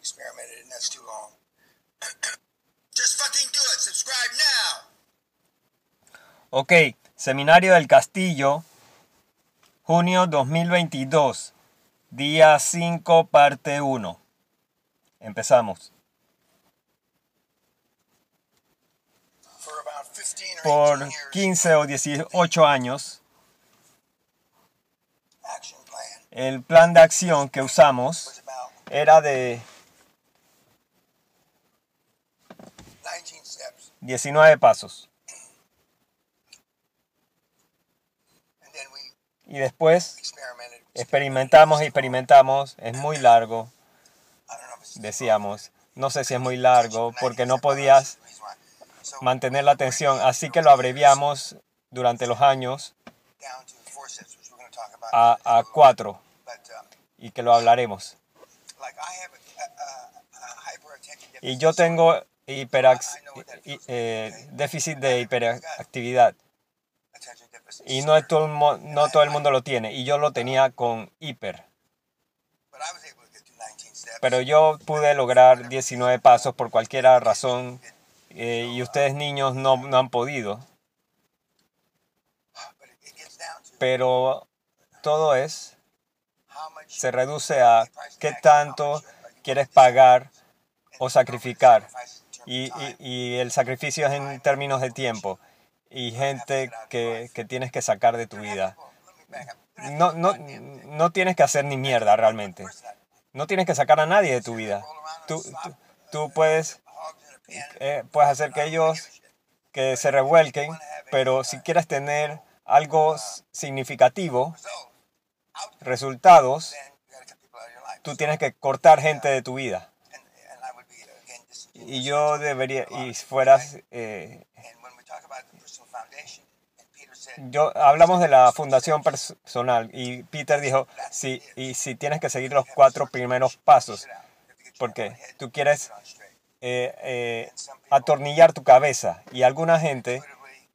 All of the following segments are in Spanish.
experimented, and that's too long. Just fucking do it. Subscribe now. Ok, Seminario del Castillo, junio 2022, día 5, parte 1. Empezamos. For about 15 or Por 18 years, 15 o 18 años, el plan de acción que usamos era de 19 steps, 19 pasos. Y después experimentamos y experimentamos. Es muy largo, decíamos. No sé si es muy largo porque no podías mantener la atención. Así que lo abreviamos durante los años a, a cuatro y que lo hablaremos. Y yo tengo hiperax- eh, déficit de hiperactividad y no, todo no todo el mundo lo tiene y yo lo tenía con hiper. But I was able to get to 19 steps. Pero yo pude lograr 19 pasos por cualquier razón eh, y ustedes niños no, no han podido. Pero todo es, se reduce a qué tanto quieres pagar o sacrificar. Y, y- el sacrificio es en términos de tiempo y gente que, que tienes que sacar de tu vida. No, no, no tienes que hacer ni mierda realmente. No tienes que sacar a nadie de tu vida. Tú, tú, puedes, eh, puedes hacer que ellos que se revuelquen, pero si quieres tener algo significativo, resultados, tú tienes que cortar gente de tu vida. Y yo debería, y fueras, eh, yo hablamos de la fundación personal y Peter dijo, sí, y si tienes que seguir los cuatro primeros pasos, porque tú quieres eh, eh, atornillar tu cabeza y alguna gente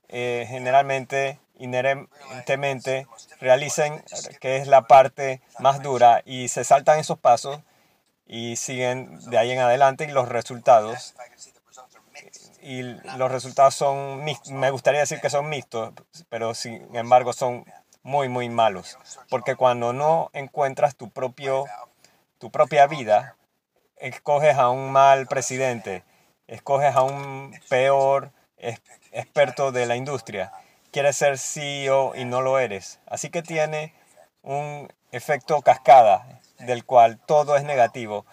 eh, generalmente inherentemente realizan que es la parte más dura y se saltan esos pasos y siguen de ahí en adelante y los resultados. Y los resultados son me gustaría decir que son mixtos pero sin embargo son muy muy malos. Porque cuando no encuentras tu propio tu propia vida escoges a un mal presidente escoges a un peor experto de la industria quieres ser CEO y no lo eres. Así que tiene un efecto cascada del cual todo es negativo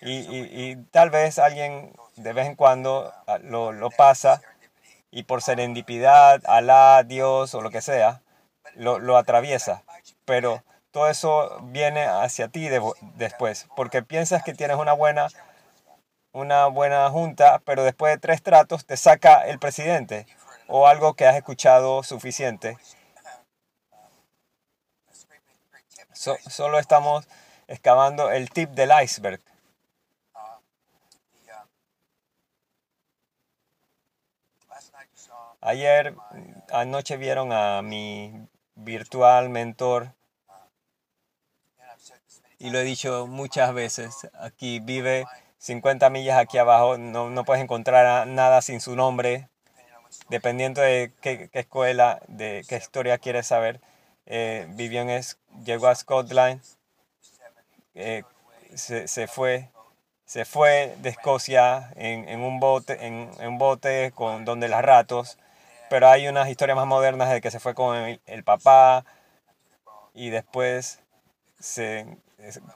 y, y- y tal vez alguien de vez en cuando ah, lo, lo pasa y por serendipidad, Alá, Dios o lo que sea, lo, lo atraviesa. Pero todo eso viene hacia ti de- después, porque piensas que tienes una buena, una buena junta, pero después de tres tratos te saca el presidente o algo que has escuchado suficiente. So- solo estamos excavando el tip del iceberg. Ayer anoche vieron a mi virtual mentor y lo he dicho muchas veces. Aquí vive 50 millas aquí abajo, no, no puedes encontrar nada sin su nombre. Dependiendo de qué, escuela, de qué historia quieres saber. Eh, vivió en llegó a Scotland, eh, se, se fue se fue de Escocia en, en un bote en, en un bote con donde las ratos pero hay unas historias más modernas de que se fue con el, el papá y después se,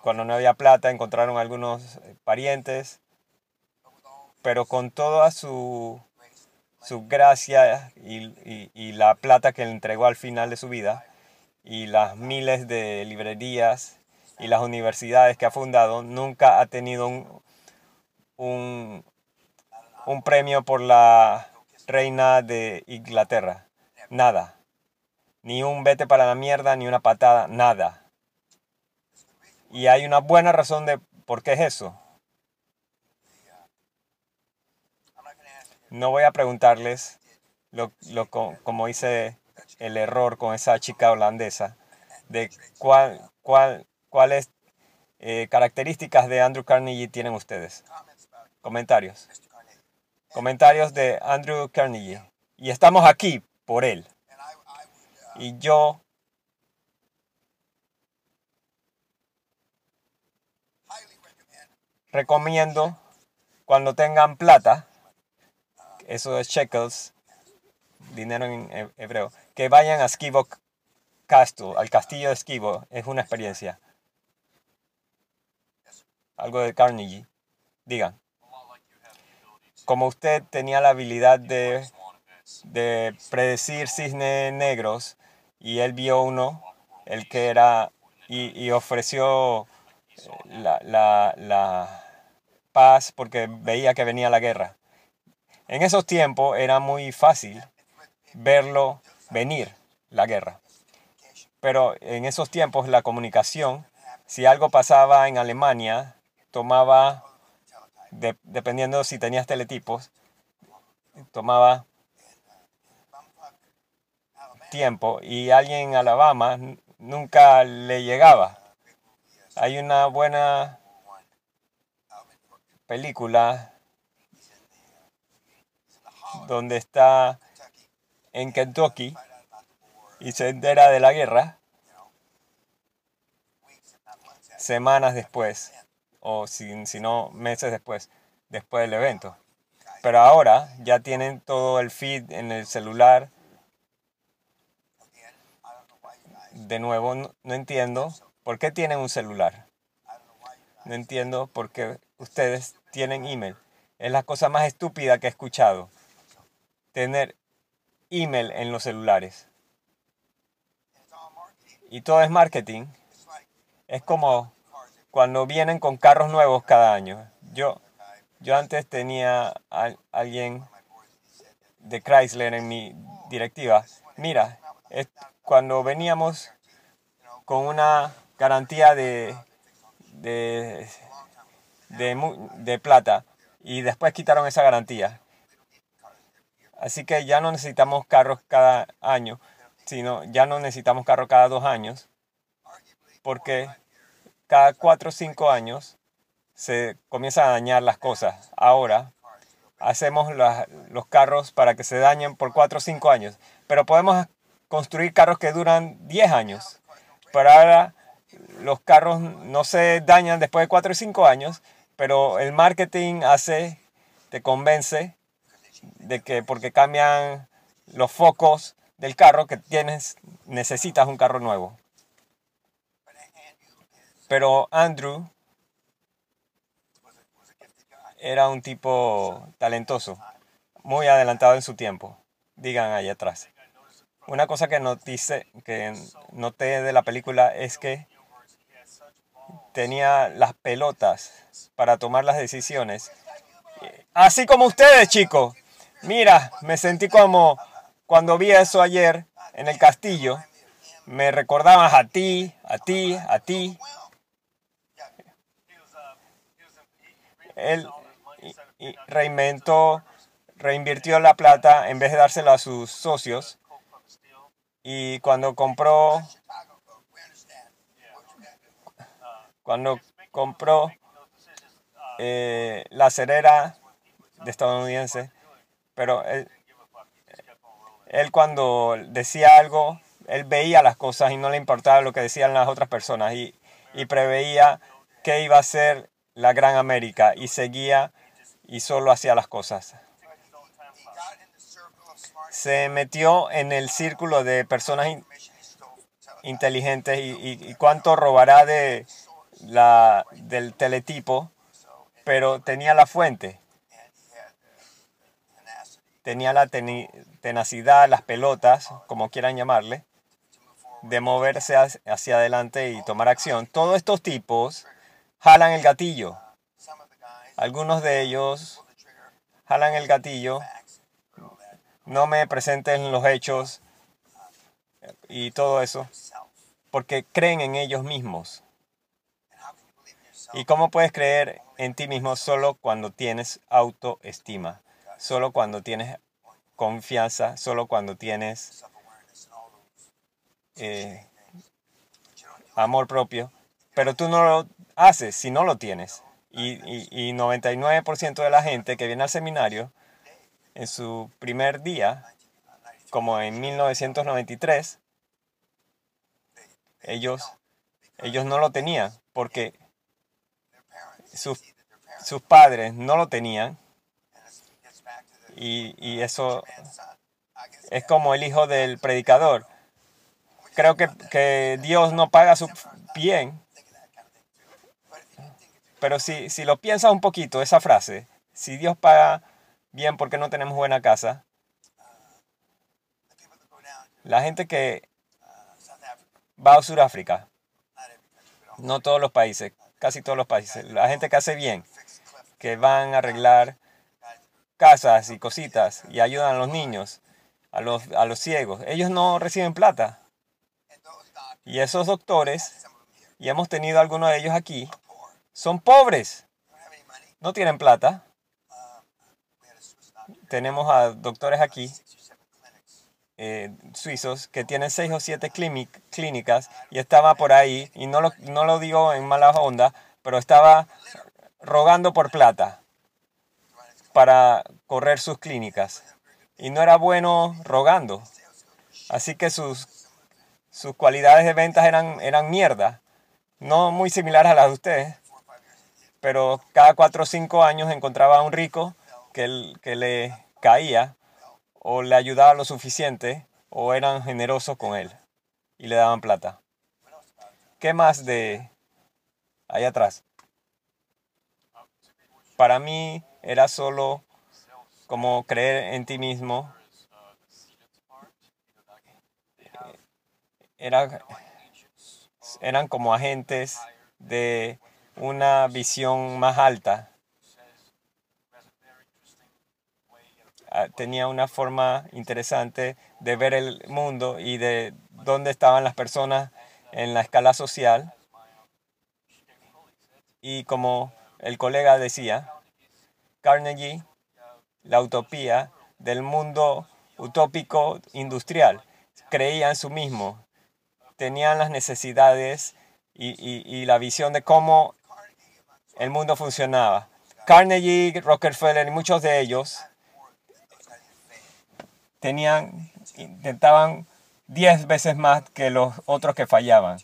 cuando no había plata encontraron algunos parientes pero con toda su su gracia y, y- y la plata que le entregó al final de su vida y las miles de librerías y las universidades que ha fundado, nunca ha tenido un, un, un premio por la reina de Inglaterra. Nada. Ni un vete para la mierda, ni una patada, nada. Y hay una buena razón de por qué es eso. No voy a preguntarles lo, lo co- como hice el error con esa chica holandesa, de cuál, cuál, cuál es eh, características de Andrew Carnegie tienen ustedes? Comentarios. Comentarios de Andrew Carnegie. Y estamos aquí por él. Y yo recomiendo cuando tengan plata, eso es shekels, dinero en he- hebreo, que vayan a Skibo Castle, al castillo de Skibo. Es una experiencia. Algo de Carnegie. Digan. Como usted tenía la habilidad de, de predecir cisnes negros y él vio uno, el que era, y, y ofreció la, la, la paz porque veía que venía la guerra. En esos tiempos era muy fácil verlo venir, la guerra. Pero en esos tiempos la comunicación, si algo pasaba en Alemania, tomaba, de- dependiendo si tenías teletipos, tomaba tiempo y alguien en Alabama nunca le llegaba. Hay una buena película donde está en Kentucky y se entera de la guerra semanas después, o si, si no meses después, después del evento. Pero ahora ya tienen todo el feed en el celular. De nuevo, no, no entiendo por qué tienen un celular. No entiendo por qué ustedes tienen email. Es la cosa más estúpida que he escuchado. Tener email en los celulares. Y todo es marketing. Es como cuando vienen con carros nuevos cada año. Yo, yo antes tenía a alguien de Chrysler en mi directiva. Mira, cuando veníamos con una garantía de, de, de plata y después quitaron esa garantía. Así que ya no necesitamos carros cada año, sino ya no necesitamos carros cada dos años, porque cada cuatro o cinco años se comienzan a dañar las cosas. Ahora hacemos los carros para que se dañen por cuatro o cinco años, pero podemos construir carros que duran 10 años. Pero ahora los carros no se dañan después de cuatro o cinco años, pero el marketing hace, te convence de que porque cambian los focos del carro que tienes, necesitas un carro nuevo. Pero Andrew era un tipo talentoso, muy adelantado en su tiempo. Digan ahí atrás. Una cosa que que noté de la película es que tenía las pelotas para tomar las decisiones. Así como ustedes, chicos. Mira, me sentí como cuando vi eso ayer en el castillo. Me recordabas a ti, a ti, a ti. Él reinventó, reinvirtió la plata en vez de dársela a sus socios. Y cuando compró, cuando compró eh, la cerera de estadounidense, pero él, él cuando decía algo, él veía las cosas y no le importaba lo que decían las otras personas y, y preveía que iba a ser la gran América y seguía y solo hacía las cosas. Se metió en el círculo de personas inteligentes y, y- cuánto robará de la, del teletipo, pero tenía la fuente, tenía la tenacidad, las pelotas, como quieran llamarle, de moverse hacia adelante y tomar acción. Todos estos tipos jalan el gatillo. Algunos de ellos jalan el gatillo, no me presenten los hechos y todo eso, porque creen en ellos mismos. ¿Y cómo puedes creer en ti mismo solo cuando tienes autoestima? Solo cuando tienes confianza, solo cuando tienes eh, amor propio. Pero tú no lo haces si no lo tienes? Y, y, y 99% de la gente que viene al seminario en su primer día, como en 1993, ellos, ellos no lo tenían porque sus, sus padres no lo tenían y, y eso es como el hijo del predicador. Creo que, que Dios no paga su bien. Pero si, si lo piensas un poquito, esa frase, si Dios paga bien porque no tenemos buena casa, la gente que va a Sudáfrica, no todos los países, casi todos los países, la gente que hace bien, que van a arreglar casas y cositas y ayudan a los niños, a los, a los ciegos, ellos no reciben plata. Y esos doctores, y hemos tenido algunos de ellos aquí, son pobres, no tienen plata. Tenemos a doctores aquí, eh, suizos, que tienen seis o siete clínicas y estaba por ahí, y no lo, no lo digo en mala onda, pero estaba rogando por plata para correr sus clínicas. Y no era bueno rogando. Así que sus, sus cualidades de ventas eran, eran mierda. No muy similares a las de ustedes. Pero cada cuatro o cinco años encontraba a un rico que, que le caía o le ayudaba lo suficiente o eran generosos con él y le daban plata. ¿Qué más de ahí atrás? Para mí era solo como creer en ti mismo. Era, eran como agentes de una visión más alta. Ah, tenía una forma interesante de ver el mundo y de dónde estaban las personas en la escala social. Y como el colega decía, Carnegie, la utopía del mundo utópico industrial, creía en su mismo, tenían las necesidades y, y la visión de cómo el mundo funcionaba. Carnegie, Rockefeller y muchos de ellos tenían, intentaban 10 veces más que los otros que fallaban.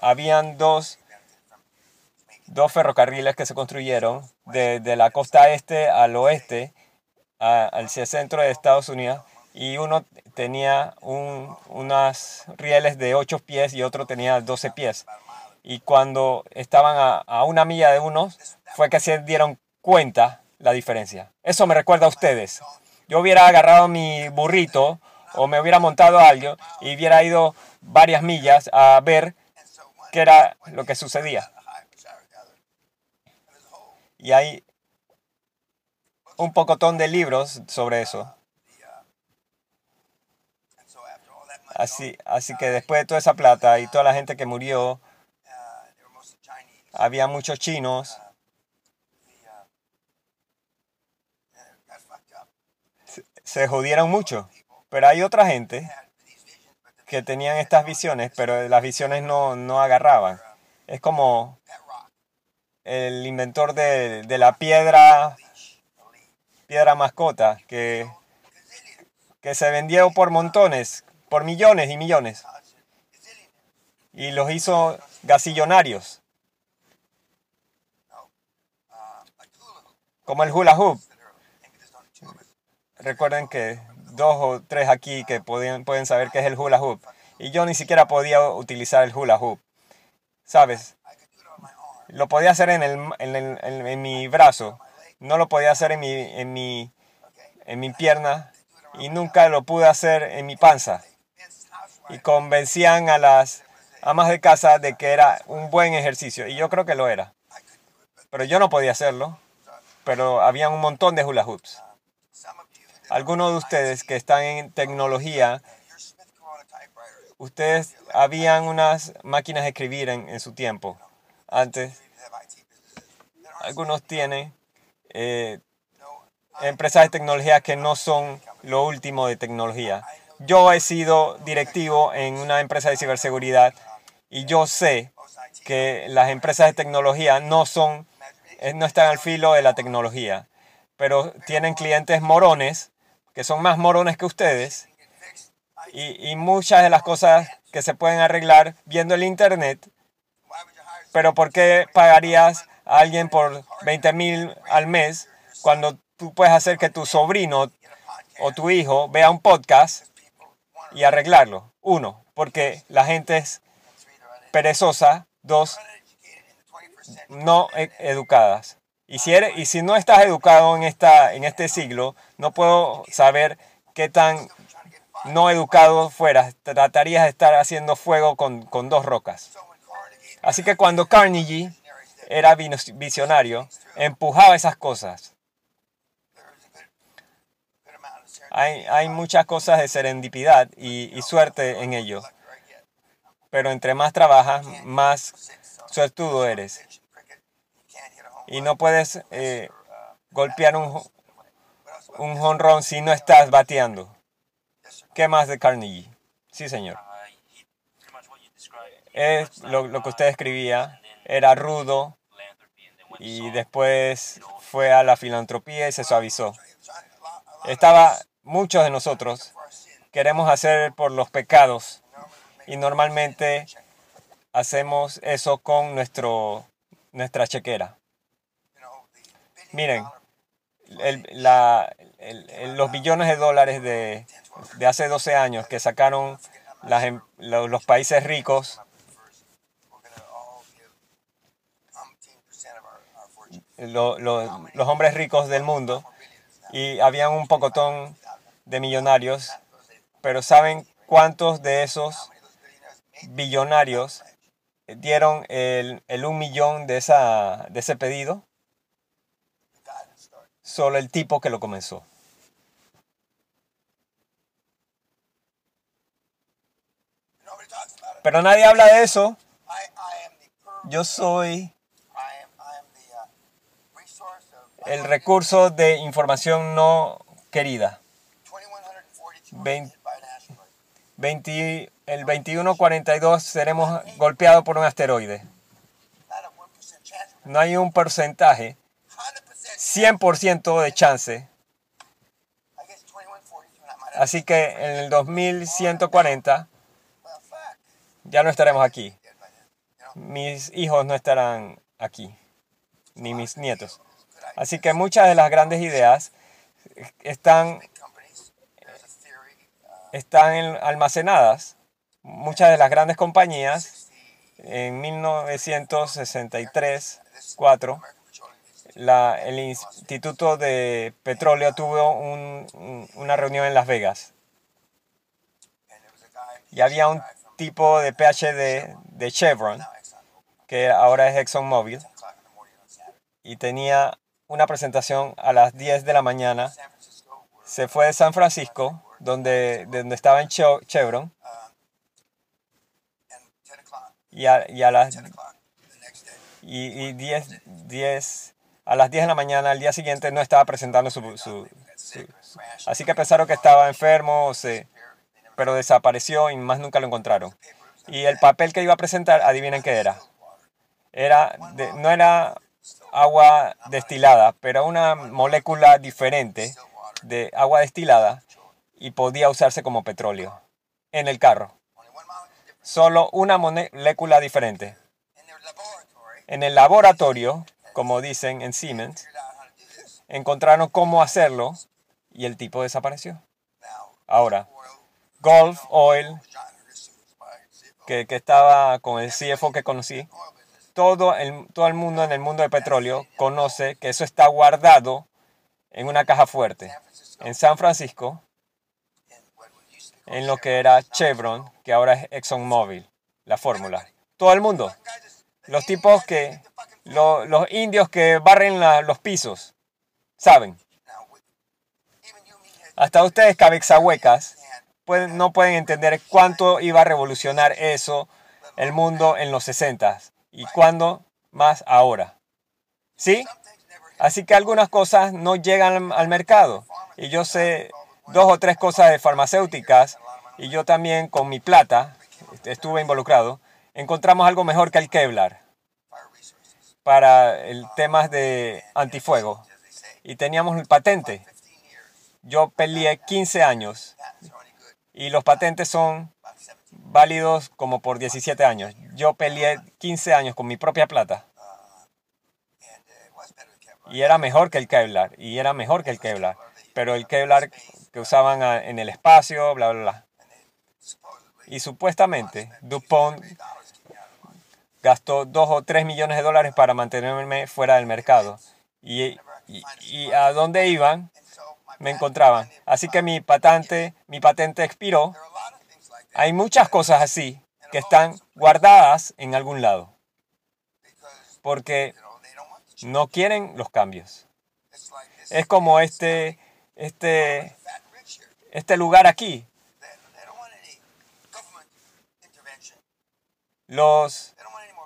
Habían dos, dos ferrocarriles que se construyeron de, la costa este al oeste, al centro de Estados Unidos, y uno tenía un, unas rieles de 8 pies y otro tenía 12 pies. Y cuando estaban a, una milla de unos, fue que se dieron cuenta la diferencia. Eso me recuerda a ustedes yo hubiera agarrado mi burrito o me hubiera montado algo y hubiera ido varias millas a ver qué era lo que sucedía. Y hay un pocotón de libros sobre eso. Así, así que después de toda esa plata y toda la gente que murió, había muchos chinos se jodieron mucho. Pero hay otra gente que tenían estas visiones, pero las visiones no, no agarraban. Es como el inventor de, de, la piedra, piedra mascota, que, que se vendió por montones, por millones y millones. Y los hizo gasillonarios. Como el hula hoop. Recuerden que dos o tres aquí que pueden, pueden saber qué es el hula hoop. Y yo ni siquiera podía utilizar el hula hoop. ¿Sabes? Lo podía hacer en, el, en, el, en, mi brazo. No lo podía hacer en mi, en, mi, en mi pierna. Y nunca lo pude hacer en mi panza. Y convencían a las amas de casa de que era un buen ejercicio. Y yo creo que lo era. Pero yo no podía hacerlo. Pero había un montón de hula hoops. Algunos de ustedes que están en tecnología, ustedes habían unas máquinas de escribir en, su tiempo, antes. Algunos tienen eh, empresas de tecnología que no son lo último de tecnología. Yo he sido directivo en una empresa de ciberseguridad y yo sé que las empresas de tecnología no son, no están al filo de la tecnología, pero tienen clientes morones, que son más morones que ustedes, y, y muchas de las cosas que se pueden arreglar viendo el Internet, pero ¿por qué pagarías a alguien por 20 mil al mes cuando tú puedes hacer que tu sobrino o tu hijo vea un podcast y arreglarlo? Uno, porque la gente es perezosa. Dos, no e- educadas. Y si, eres, y si no estás educado en, esta, en este siglo, no puedo saber qué tan no educado fueras. Tratarías de estar haciendo fuego con, con dos rocas. Así que cuando Carnegie era vis- visionario, empujaba esas cosas. Hay, hay muchas cosas de serendipidad y, y suerte en ello. Pero entre más trabajas, más suertudo eres. Y no puedes eh, golpear un, un jonrón si no estás bateando. ¿Qué más de Carnegie? Sí, señor. Es lo, lo que usted escribía. Era rudo y después fue a la filantropía y se suavizó. Estaba, muchos de nosotros queremos hacer por los pecados y normalmente hacemos eso con nuestro, nuestra chequera. Miren, el- la- el- los billones de dólares de, de hace 12 años que sacaron las em- lo- los países ricos, lo- lo- los hombres ricos del mundo, y había un pocotón de millonarios, pero ¿saben cuántos de esos billonarios dieron el, el un millón de, esa, de ese pedido? Solo el tipo que lo comenzó. Pero nadie habla de eso. Yo soy el recurso de información no querida. Vein- 20 el 2142 seremos golpeados por un asteroide. No hay un porcentaje, 100% de chance. Así que en el 2140 ya no estaremos aquí. Mis hijos no estarán aquí, ni mis nietos. Así que muchas de las grandes ideas están, están en- almacenadas. Muchas de las grandes compañías en 1963, 4, la- el Instituto de Petróleo tuvo un- un- una reunión en Las Vegas y había un tipo de PhD de Chevron, que ahora es ExxonMobil, y tenía una presentación a las 10 de la mañana. Se fue de San Francisco, donde, de donde estaba en Che- Chevron, y a, y a las y, y 10, 10 a las 10 de la mañana al día siguiente no estaba presentando su, su- así que pensaron que estaba enfermo se, pero desapareció y más nunca lo encontraron. Y el papel que iba a presentar adivinen qué era. Era no era agua destilada pero una molécula diferente de agua destilada y podía usarse como petróleo en el carro. Solo una molécula diferente. En el laboratorio, como dicen en Siemens, encontraron cómo hacerlo y el tipo desapareció. Ahora, Gulf Oil, que, que estaba con el CFO que conocí, todo el, todo el mundo en el mundo de petróleo conoce que eso está guardado en una caja fuerte. En San Francisco, en lo que era Chevron, que ahora es ExxonMobil, la fórmula. Todo el mundo. Los tipos que, lo- los indios que barren los pisos, saben. Hasta ustedes, cabezas pueden, no pueden entender cuánto iba a revolucionar eso el mundo en los 60 y cuándo más ahora. ¿Sí? Así que algunas cosas no llegan al- mercado. Y yo sé dos o tres cosas de farmacéuticas y yo también con mi plata estuve involucrado encontramos algo mejor que el Kevlar. Para el temas de antifuego. Y teníamos el patente. 15 years. Yo peleé 15 años y los patentes son about 17. válidos como por 17 años. Yo peleé 15 años con mi propia plata y era mejor que el Kevlar y era mejor que el Kevlar. Pero el Kevlar que usaban a- en el espacio, bla, bla, bla. Y supuestamente DuPont gastó 2 o 3 millones de dólares para mantenerme fuera del mercado. Y, y- y a dónde iban me encontraban. Así que mi patente, mi patente expiró. Hay muchas cosas así que están guardadas en algún lado porque no quieren los cambios. Es como este, este, este lugar aquí. Los,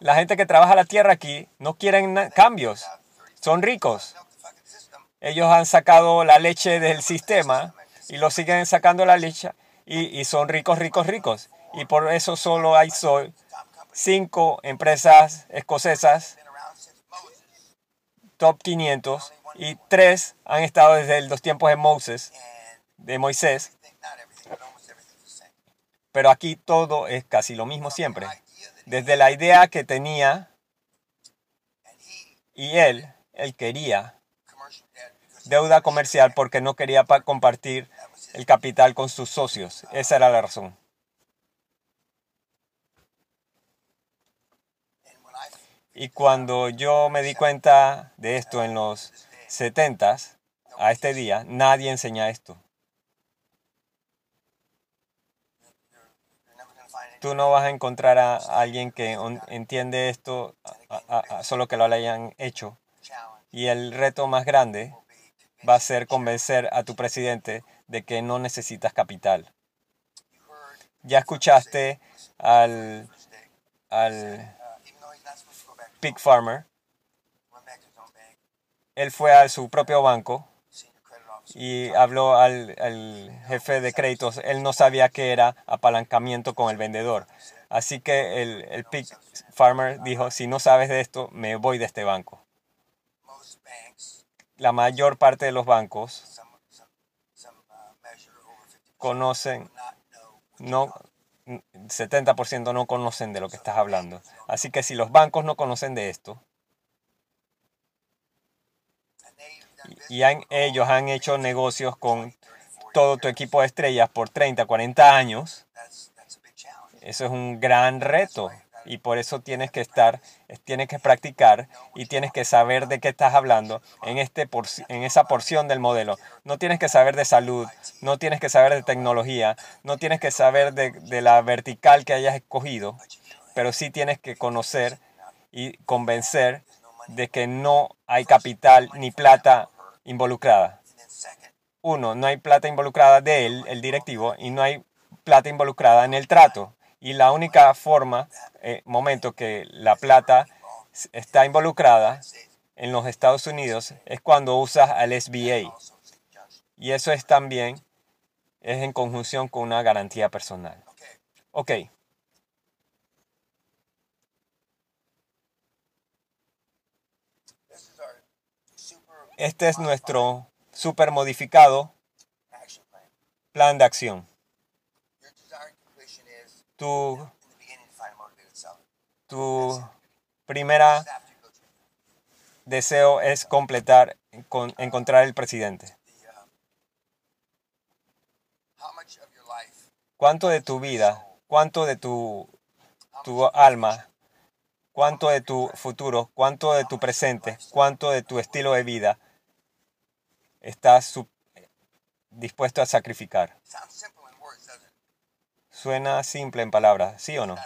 la gente que trabaja la tierra aquí no quieren cambios. about 30 Son ricos. Ellos han sacado la leche del sistema y lo siguen sacando la leche y, y son ricos, ricos, ricos. Y por eso solo hay sol, cinco empresas escocesas top 500 y tres han estado desde los tiempos de Moses, de Moisés, pero aquí todo es casi lo mismo siempre. Desde la idea que tenía y él, él quería deuda comercial porque no quería pa- compartir el capital con sus socios. Esa era la razón. Y cuando yo me di cuenta de esto en los 70s, a este día, nadie enseña esto. Tú no vas a encontrar a alguien que entiende esto, solo que lo hayan hecho. Y el reto más grande va a ser convencer a tu presidente de que no necesitas capital. Ya escuchaste al, al pig farmer, él fue a su propio banco. Y habló al, al jefe de créditos. Él no sabía que era apalancamiento con el vendedor. Así que el, el pig farmer dijo, si no sabes de esto, me voy de este banco. La mayor parte de los bancos some some some measure over 50% conocen, no, 70% no conocen de lo que estás hablando. Así que si los bancos no conocen de esto, y han- ellos han hecho negocios con todo tu equipo de estrellas por 30, 40 años, eso es un gran reto. Y por eso tienes que estar, tienes que practicar y tienes que saber de qué estás hablando en, este porci- en esa porción del modelo. No tienes que saber de salud, no tienes que saber de tecnología, no tienes que saber de, de la vertical que hayas escogido, pero sí tienes que conocer y convencer de que no hay capital ni plata involucrada. Uno, no hay plata involucrada de él, el directivo, y no hay plata involucrada en el trato. Y la única forma, eh, momento que la plata está involucrada en los Estados Unidos es cuando usas al SBA. Y eso es también, es en conjunción con una garantía personal. Ok, este es nuestro super modificado plan. de acción. Tu, tu primera deseo es completar, con- encontrar el presidente. ¿Cuánto de tu vida, cuánto de tu, tu alma, cuánto de tu futuro, cuánto de tu presente, cuánto de tu estilo de vida estás dispuesto a sacrificar? Suena simple en palabras, ¿sí o no?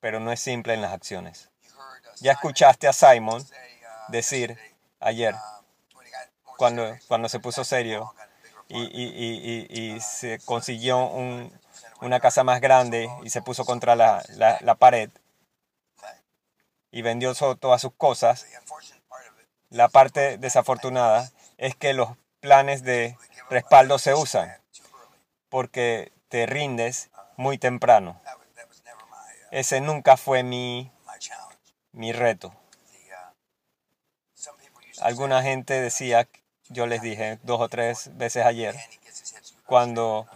Pero no es simple en las acciones. Uh, Ya escuchaste a Simon uh, decir ayer, uh, more cuando, cuando se puso serio y, y- y- y- y se consiguió un- una casa más grande y se puso contra la, la- la pared y vendió todas sus cosas, la parte desafortunada es que los planes de respaldo se usan porque te rindes muy temprano. Ese nunca fue mi, mi reto. Alguna gente decía, yo les dije dos o tres veces ayer, say, "Danny gets his head screwed on cuando,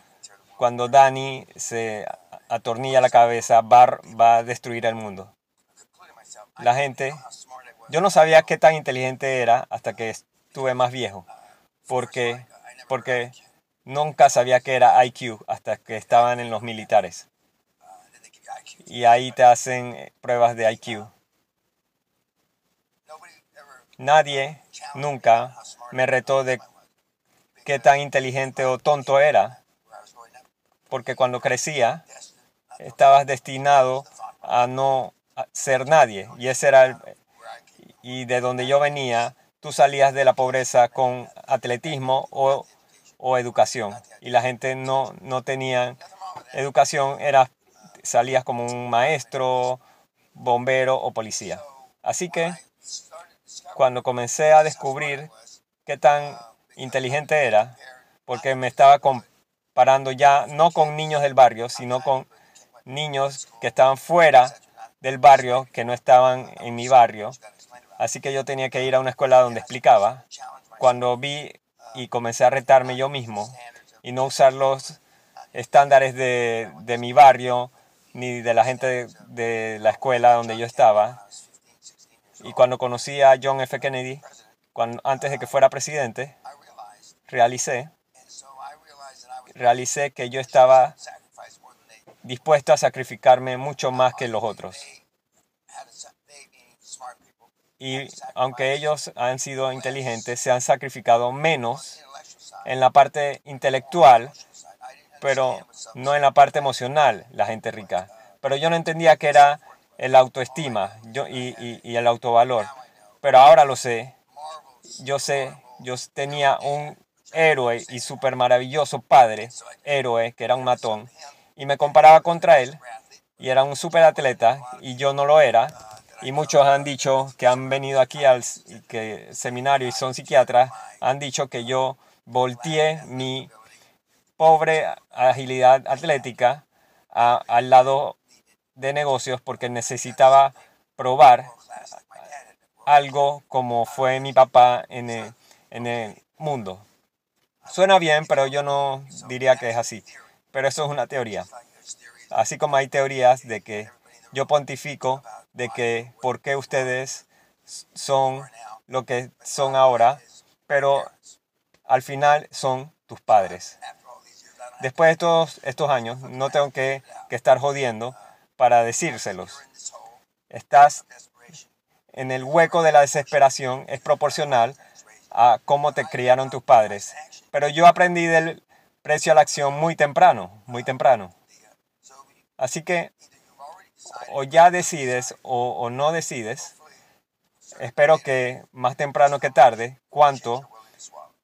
cuando Dani se atornilla la cabeza, a- va a destruir el mundo. La gente, yo no sabía qué tan inteligente era hasta que estuve más viejo, porque, porque nunca sabía que era IQ hasta que estaban en los militares. Y ahí te hacen eh, pruebas de IQ. Nadie nunca me retó de qué tan inteligente o tonto era, porque cuando crecía estabas destinado a no ser nadie. Y ese era el, y de donde yo venía, tú salías de la pobreza con atletismo o, educación. Y la gente no, no tenía educación, era, salías como un maestro, bombero o policía. Así que cuando comencé a descubrir qué tan inteligente era, porque me estaba comparando ya no con niños del barrio, sino con niños que estaban fuera del barrio, que no estaban en mi barrio. Así que yo tenía que ir a una escuela donde explicaba. Cuando vi y comencé a retarme yo mismo y no usar los estándares de, de mi barrio ni de la gente de, la escuela donde yo estaba. Y cuando conocí a John F. Kennedy, cuando, antes de que fuera presidente, realicé, realicé que yo estaba dispuesto a sacrificarme mucho más que los otros. Y aunque ellos han sido inteligentes, se han sacrificado menos en la parte intelectual, pero no en la parte emocional, la gente rica. Pero yo no entendía que era el autoestima yo, y, y- y el autovalor. Pero ahora lo sé. Yo sé, yo tenía un héroe y súper maravilloso padre, héroe, que era un matón, y me comparaba contra él, y era un súper atleta, y yo no lo era. Y muchos han dicho que han venido aquí al que, seminario y son psiquiatras, han dicho que yo volteé mi pobre agilidad atlética a- al lado de negocios porque necesitaba probar algo como fue mi papá en el, en el mundo. Suena bien, pero yo no diría que es así. Pero eso es una teoría. Así como hay teorías de que yo pontifico de que por qué ustedes son lo que son ahora, pero al final son tus padres. Después de todos estos años, no tengo que, que estar jodiendo para decírselos. Estás en el hueco de la desesperación, es proporcional a cómo te criaron tus padres. Pero yo aprendí del precio a la acción muy temprano, muy temprano. Así que o ya decides o, o no decides, espero que más temprano que tarde, cuánto,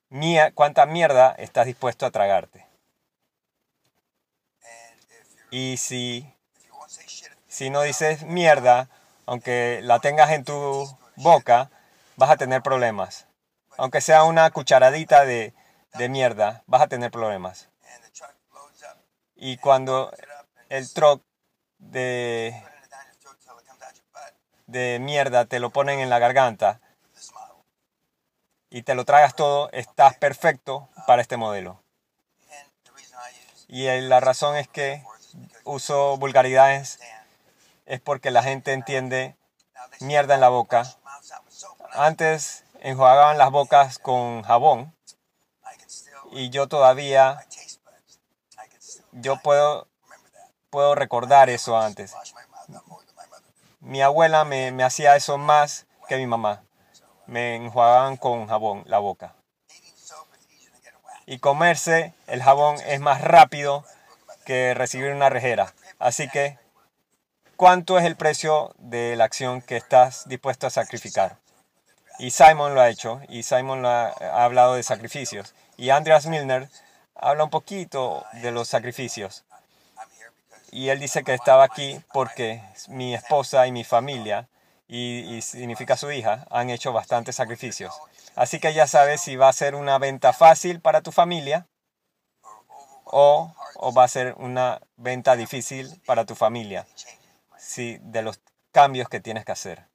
mía, cuánta mierda estás dispuesto a tragarte. Y si, si no dices mierda, aunque la tengas en tu boca, vas a tener problemas. Aunque sea una cucharadita de, de mierda, vas a tener problemas. Y cuando el truck de, de mierda te lo ponen en la garganta y te lo tragas todo, estás perfecto para este modelo. Y la razón es que uso vulgaridades es porque la gente entiende mierda en la boca. Antes enjuagaban las bocas con jabón y yo todavía, yo puedo. Puedo recordar eso antes. Mi abuela me, me hacía eso más que mi mamá. Me enjuagaban con jabón la boca. Y comerse el jabón es más rápido que recibir una rejera. Así que, ¿cuánto es el precio de la acción que estás dispuesto a sacrificar? Y Simon lo ha hecho, y Simon lo ha, ha hablado de sacrificios. Y Andreas Milner habla un poquito de los sacrificios. Y él dice que estaba aquí porque mi esposa y mi familia, y, significa su hija, han hecho bastantes sacrificios. Así que ya sabes si va a ser una venta fácil para tu familia o, o va a ser una venta difícil para tu familia. sí, de los cambios que tienes que hacer.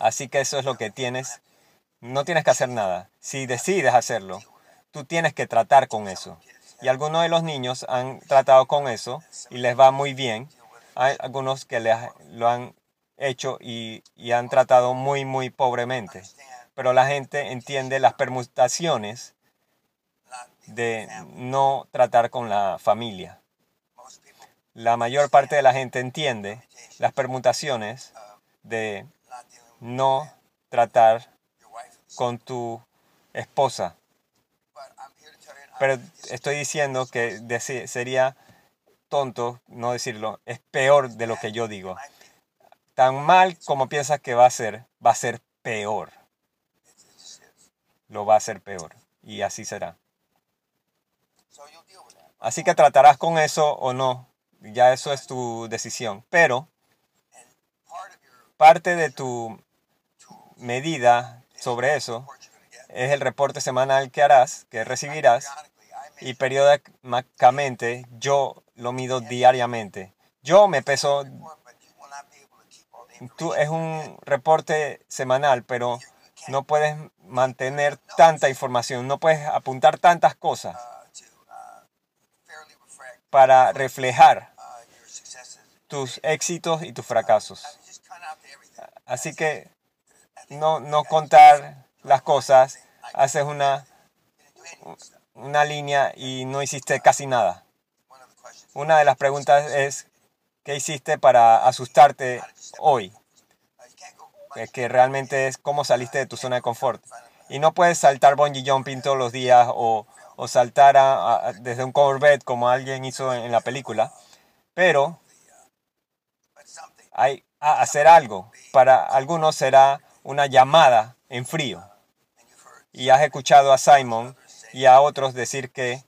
Así que eso es lo que tienes. No tienes que hacer nada. Si decides hacerlo, tú tienes que tratar con eso. Y algunos de los niños han tratado con eso y les va muy bien. Hay algunos que les, lo han hecho y, y han tratado muy, muy pobremente. Pero la gente entiende las permutaciones de no tratar con la familia. La mayor parte de la gente entiende las permutaciones de no tratar con tu esposa. Pero estoy diciendo que sería tonto no decirlo. Es peor de lo que yo digo. Tan mal como piensas que va a ser, va a ser peor. Lo va a ser peor. Y así será. Así que tratarás con eso o no. Ya eso es tu decisión. Pero parte de tu medida sobre eso es el reporte semanal que harás, que recibirás. Y periódicamente yo lo mido diariamente. Yo me peso, tú, es un reporte semanal, pero no puedes mantener tanta información, no puedes apuntar tantas cosas para reflejar tus éxitos y tus fracasos. Así que no, no contar las cosas, haces una, una línea y no hiciste casi nada. Una de las preguntas es, ¿qué hiciste para asustarte hoy? Que, realmente es cómo saliste de tu zona de confort. Y no puedes saltar bungee jumping todos los días o, o saltar desde un Corvette como alguien hizo en, la película. Pero hay hacer algo. Para algunos será una llamada en frío. Y has escuchado a Simon y a otros decir que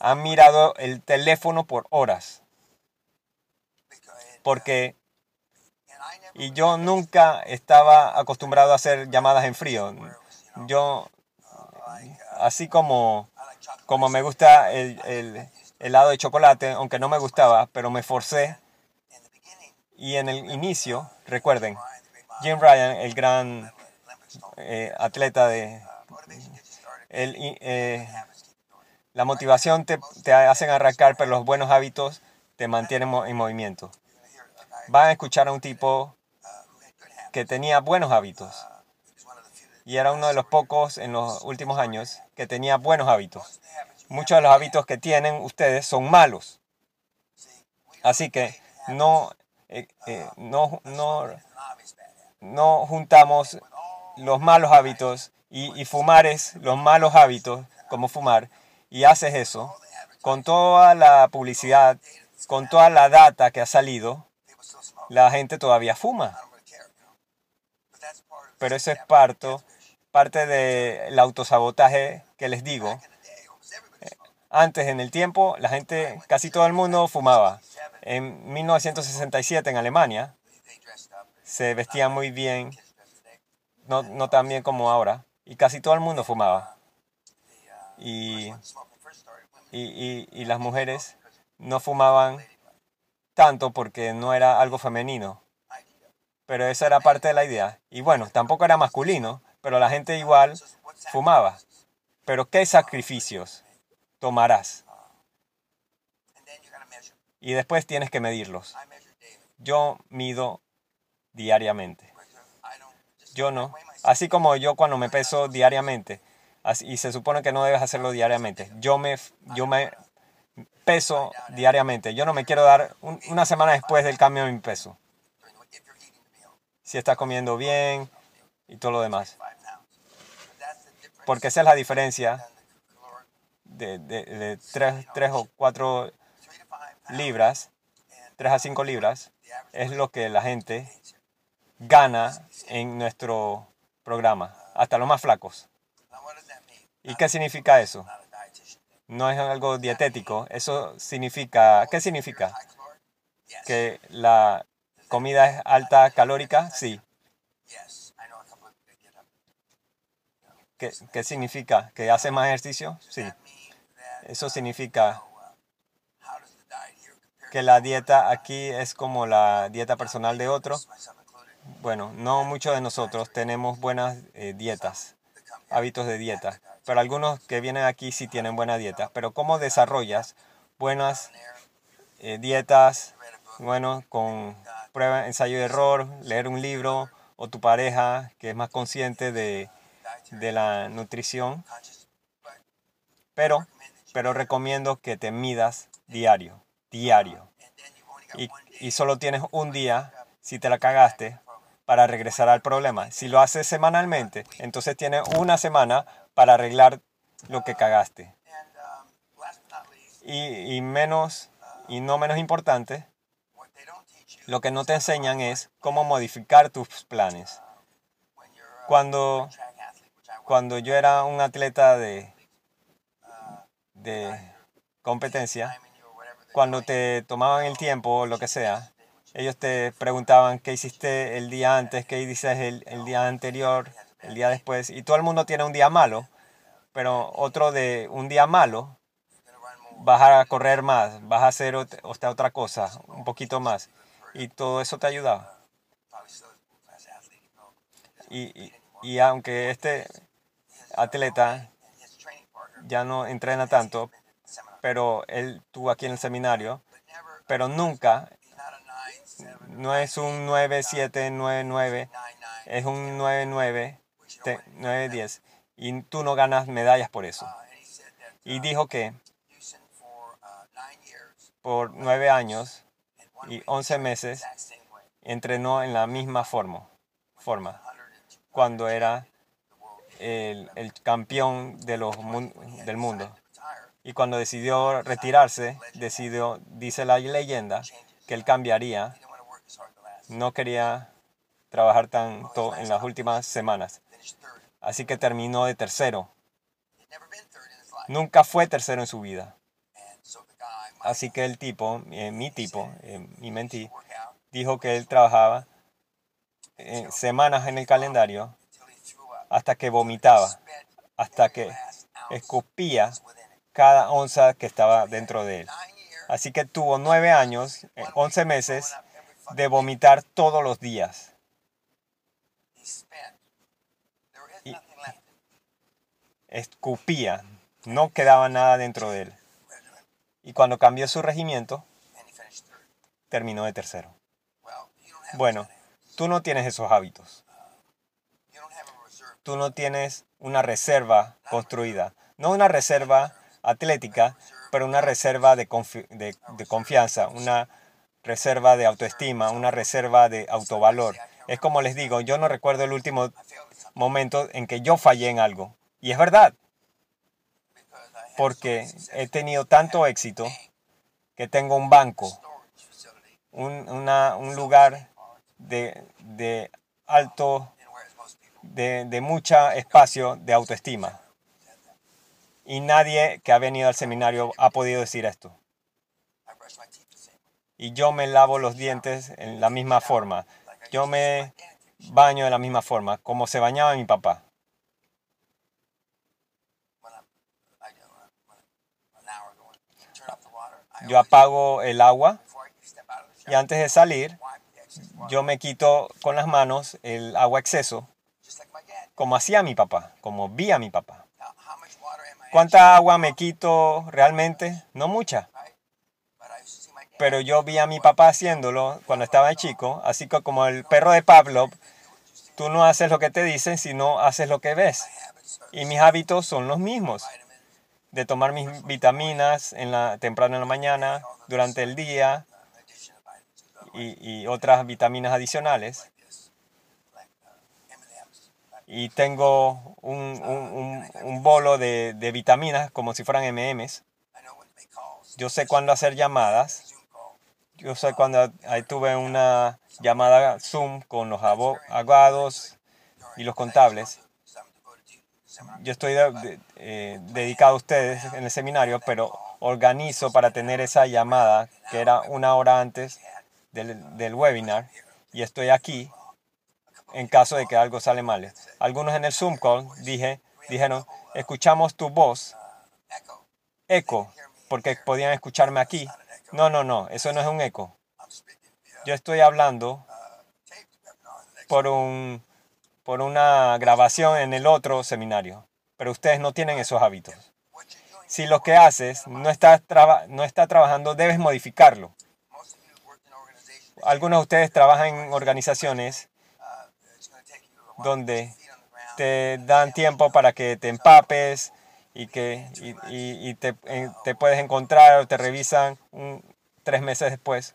han mirado el teléfono por horas. Porque y yo nunca estaba acostumbrado a hacer llamadas en frío. Yo, así como, como me gusta el, el helado de chocolate, aunque no me gustaba, pero me forcé. Y en el inicio, recuerden, Jim Ryan, el gran eh, atleta de... eh, la motivación te, te hacen arrancar, pero los buenos hábitos te mantienen en movimiento. Van a escuchar a un tipo que tenía buenos hábitos. Y era uno de los pocos en los últimos años que tenía buenos hábitos. Muchos de los hábitos que tienen ustedes son malos. Así que no, eh, eh, no, no, no juntamos los malos hábitos y, y fumar es los malos hábitos, como fumar, y haces eso con toda la publicidad, con toda la data que ha salido, la gente todavía fuma. Pero eso es habit parte, del autosabotaje que les digo. Smoked. Antes, en el tiempo, la gente, casi todo el mundo fumaba. En 1967 en Alemania se vestían muy bien, no, no tan bien como ahora, y casi todo el mundo fumaba. Y, y, y, y las mujeres no fumaban tanto porque no era algo femenino. Pero esa era parte de la idea. Y bueno, tampoco era masculino, pero la gente igual fumaba. Pero ¿qué sacrificios tomarás? Y después tienes que medirlos. Yo mido diariamente. Yo no. Así como yo cuando me peso diariamente, y se supone que no debes hacerlo diariamente, yo me, yo me peso diariamente. Yo no me quiero dar un- una semana después del cambio de mi peso. Si estás comiendo bien y todo lo demás. Porque esa es la diferencia de, de, de 3, o 4 Three to five pounds. libras, And 3 a 5 libras, es lo que la gente gana en nuestro programa, hasta los más flacos. ¿Y qué significa eso? No es algo dietético, eso significa, ¿qué significa? ¿Que la comida es alta calórica? Sí. ¿Qué, qué significa? ¿Que hace más ejercicio? Sí. Eso significa que la dieta aquí es como la dieta personal de otro. Bueno, no muchos de nosotros tenemos buenas eh, dietas, hábitos de dieta, pero algunos que vienen aquí sí tienen buena dieta. Pero ¿cómo desarrollas buenas eh, dietas, bueno, con prueba, ensayo y error, leer un libro o tu pareja que es más consciente de, de la nutrición? Pero, pero recomiendo que te midas diario, diario. Y, y solo tienes un día, si te la cagaste, para regresar al problema. Si lo haces semanalmente, entonces tienes una semana para arreglar lo que cagaste. Y, y menos, y no menos importante, lo que no te enseñan es cómo modificar tus planes. Cuando, cuando yo era un atleta de, de competencia, cuando te tomaban el tiempo o lo que sea, ellos te preguntaban qué hiciste el día antes, qué dices el, el día anterior, el día después, y todo el mundo tiene un día malo, pero otro de un día malo, vas a correr más, vas a hacer otra cosa, un poquito más, y todo eso te ayudaba. Y, y, y aunque este atleta ya no entrena tanto, pero él tuvo aquí en el seminario, pero nunca no es un 9799, es un 99, 910. Y tú no ganas medallas por eso. Y dijo que por nueve años y once meses entrenó en la misma forma, forma cuando era el, el campeón de los, del mundo. Y cuando decidió retirarse, decidió, dice la leyenda, que él cambiaría no quería trabajar tanto en las últimas semanas. Así que terminó de tercero. Nunca fue tercero en su vida. Así que el tipo, eh, mi tipo, eh, mi mentí, dijo que él trabajaba eh, semanas en el calendario hasta que vomitaba, hasta que escupía cada onza que estaba dentro de él. Así que tuvo nueve años, once meses de vomitar todos los días. Y escupía, no quedaba nada dentro de él. Y cuando cambió su regimiento, terminó de tercero. Bueno, tú no tienes esos hábitos. Tú no tienes una reserva construida. No una reserva atlética, pero una reserva de, de confianza, una reserva de autoestima, una reserva de autovalor. Es como les digo, yo no recuerdo el último momento en que yo fallé en algo. Y es verdad, porque he tenido tanto éxito que tengo un banco, un, un lugar de, de alto, de, de mucho espacio de autoestima. Y nadie que ha venido al seminario ha podido decir esto y yo me lavo los dientes en la misma forma. Yo me baño de la misma forma, como se bañaba mi papá. Yo apago el agua y antes de salir, yo me quito con las manos el agua exceso, como hacía mi papá, como vi a mi papá. ¿Cuánta agua me quito realmente? No mucha pero yo vi a mi papá haciéndolo cuando estaba chico, así que como el perro de Pavlov, tú no haces lo que te dicen, sino haces lo que ves. Y mis hábitos son los mismos, de tomar mis vitaminas en la, temprano en la mañana, durante el día, y, otras vitaminas adicionales. Y tengo un, bolo de, de vitaminas como si fueran MMs. Yo sé cuándo hacer llamadas yo sé cuando ahí tuve una llamada Zoom con los abogados y los contables. Yo estoy eh, dedicado a ustedes en el seminario, pero organizo para tener esa llamada que era una hora antes del, del webinar y estoy aquí en caso de que algo sale mal. Algunos en el Zoom call dije, dijeron, escuchamos tu voz, eco, porque podían escucharme aquí, No, no, no, eso no es un eco. Yo estoy hablando por, un, por una grabación en el otro seminario, pero ustedes no tienen esos hábitos. Si lo que haces no está, no está trabajando, debes modificarlo. Algunos de ustedes trabajan en organizaciones donde te dan tiempo para que te empapes y que y, y- y te, eh, te puedes encontrar o te revisan tres meses después.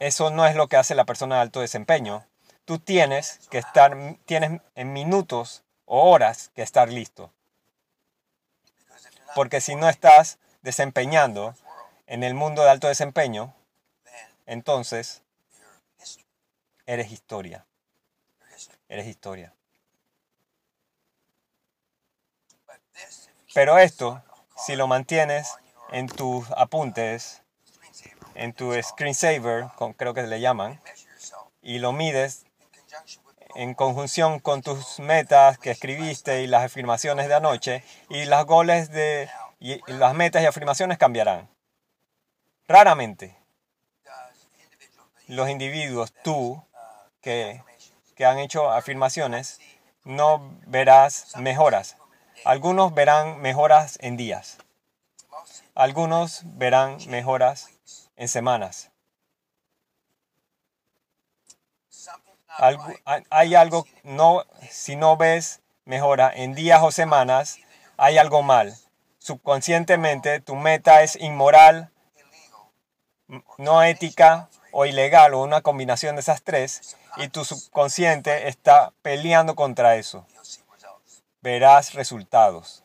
Eso no es lo que hace la persona de alto desempeño. Tú tienes que estar, tienes en minutos o horas que estar listo. Porque si no estás desempeñando en el mundo de alto desempeño, entonces eres historia. Eres historia. Pero esto, si lo mantienes en tus apuntes, en tu screensaver, creo que le llaman, y lo mides en conjunción con tus metas que escribiste y las afirmaciones de anoche, y las goles de y, las metas y afirmaciones cambiarán. Raramente los individuos, tú, que, que han hecho afirmaciones, no verás mejoras. Algunos verán mejoras en días. Algunos verán mejoras en semanas. hay- algo, no, si no ves mejora en días o semanas, hay algo mal. Subconscientemente tu meta es inmoral, no ética o ilegal o una combinación de esas tres y tu subconsciente está peleando contra eso. Verás resultados.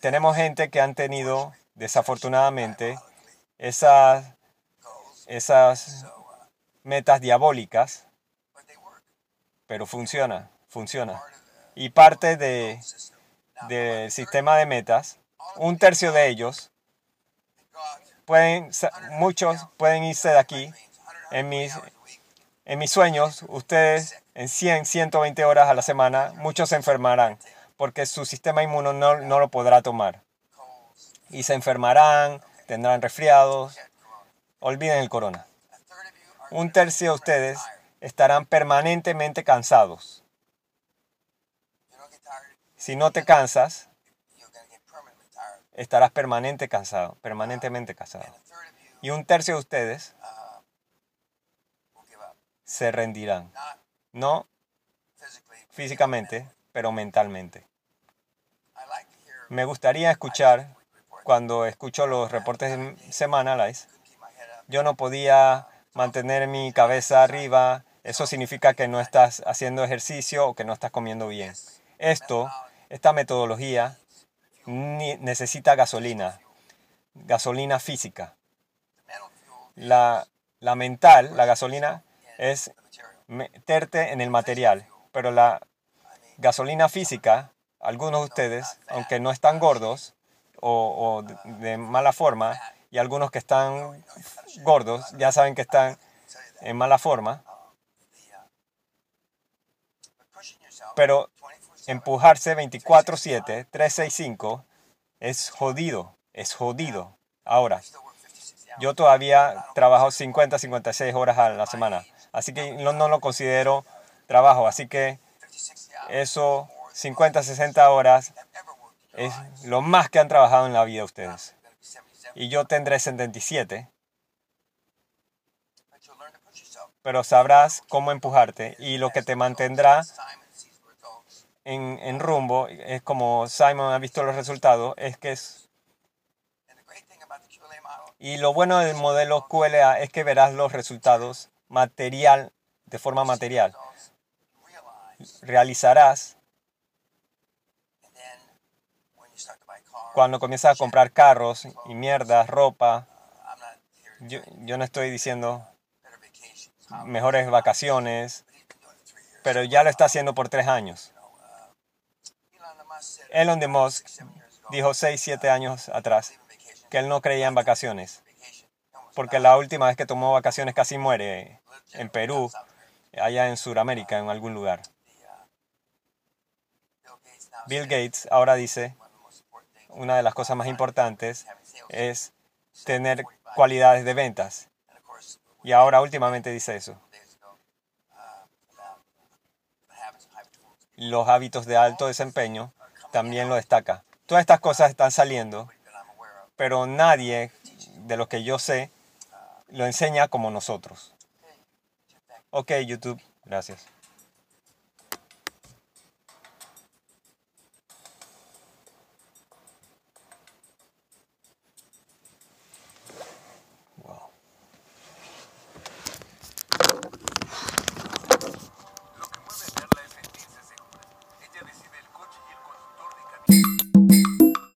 Tenemos gente que han tenido, desafortunadamente, esas, esas metas diabólicas, pero funciona, funciona. Y parte de, del sistema de metas, un tercio de ellos, pueden, muchos pueden irse de aquí. dreams, 100 En mis, en mis sueños, ustedes en 100, 120 horas a la semana, muchos se enfermarán porque su sistema inmuno no, no lo podrá tomar. Y se enfermarán, tendrán resfriados. Olviden el corona. Un tercio de ustedes estarán permanentemente cansados. Si no te cansas, estarás permanente cansado, permanentemente cansado. Y un tercio de ustedes se rendirán. No físicamente, pero mentalmente. Me gustaría escuchar cuando escucho los reportes semanales. Yo no podía mantener mi cabeza arriba. Eso significa que no estás haciendo ejercicio o que no estás comiendo bien. Esto, esta metodología, necesita gasolina, gasolina física. La, la mental, la gasolina, es. Meterte en el material, pero la gasolina física, algunos de ustedes, aunque no están gordos o, o de, mala forma, y algunos que están gordos, ya saben que están en mala forma, pero 24/7 empujarse 24/7, 365, es jodido, es jodido. Ahora, still work 50, 60 hours. yo todavía trabajo 50, 56 horas a la semana, así que no, lo considero trabajo, así que 50, 60 hours eso, 50, 60 horas, es lo más que han trabajado en la vida ustedes. You're going to be 77, Y yo tendré 77, but you'll learn to push yourself. pero sabrás cómo empujarte y lo que te mantendrá en, en rumbo, es como Simon ha visto los resultados, es que es... Y lo bueno del modelo QLA es que verás los resultados material, de forma material. Realizarás cuando comienzas a comprar carros y mierdas, ropa. Yo, yo no estoy diciendo mejores vacaciones, pero ya lo está haciendo por tres años. Elon Musk dijo 6, 7 años atrás que él no creía en vacaciones, porque la última vez que tomó vacaciones casi muere en Perú, allá en Sudamérica, en algún lugar. Bill Gates ahora dice, una de las cosas más importantes es tener cualidades de ventas. Y ahora últimamente dice eso. Los hábitos de alto desempeño también lo destaca. Todas estas cosas están saliendo, pero nadie de lo que yo sé lo enseña como nosotros. Ok, YouTube, gracias.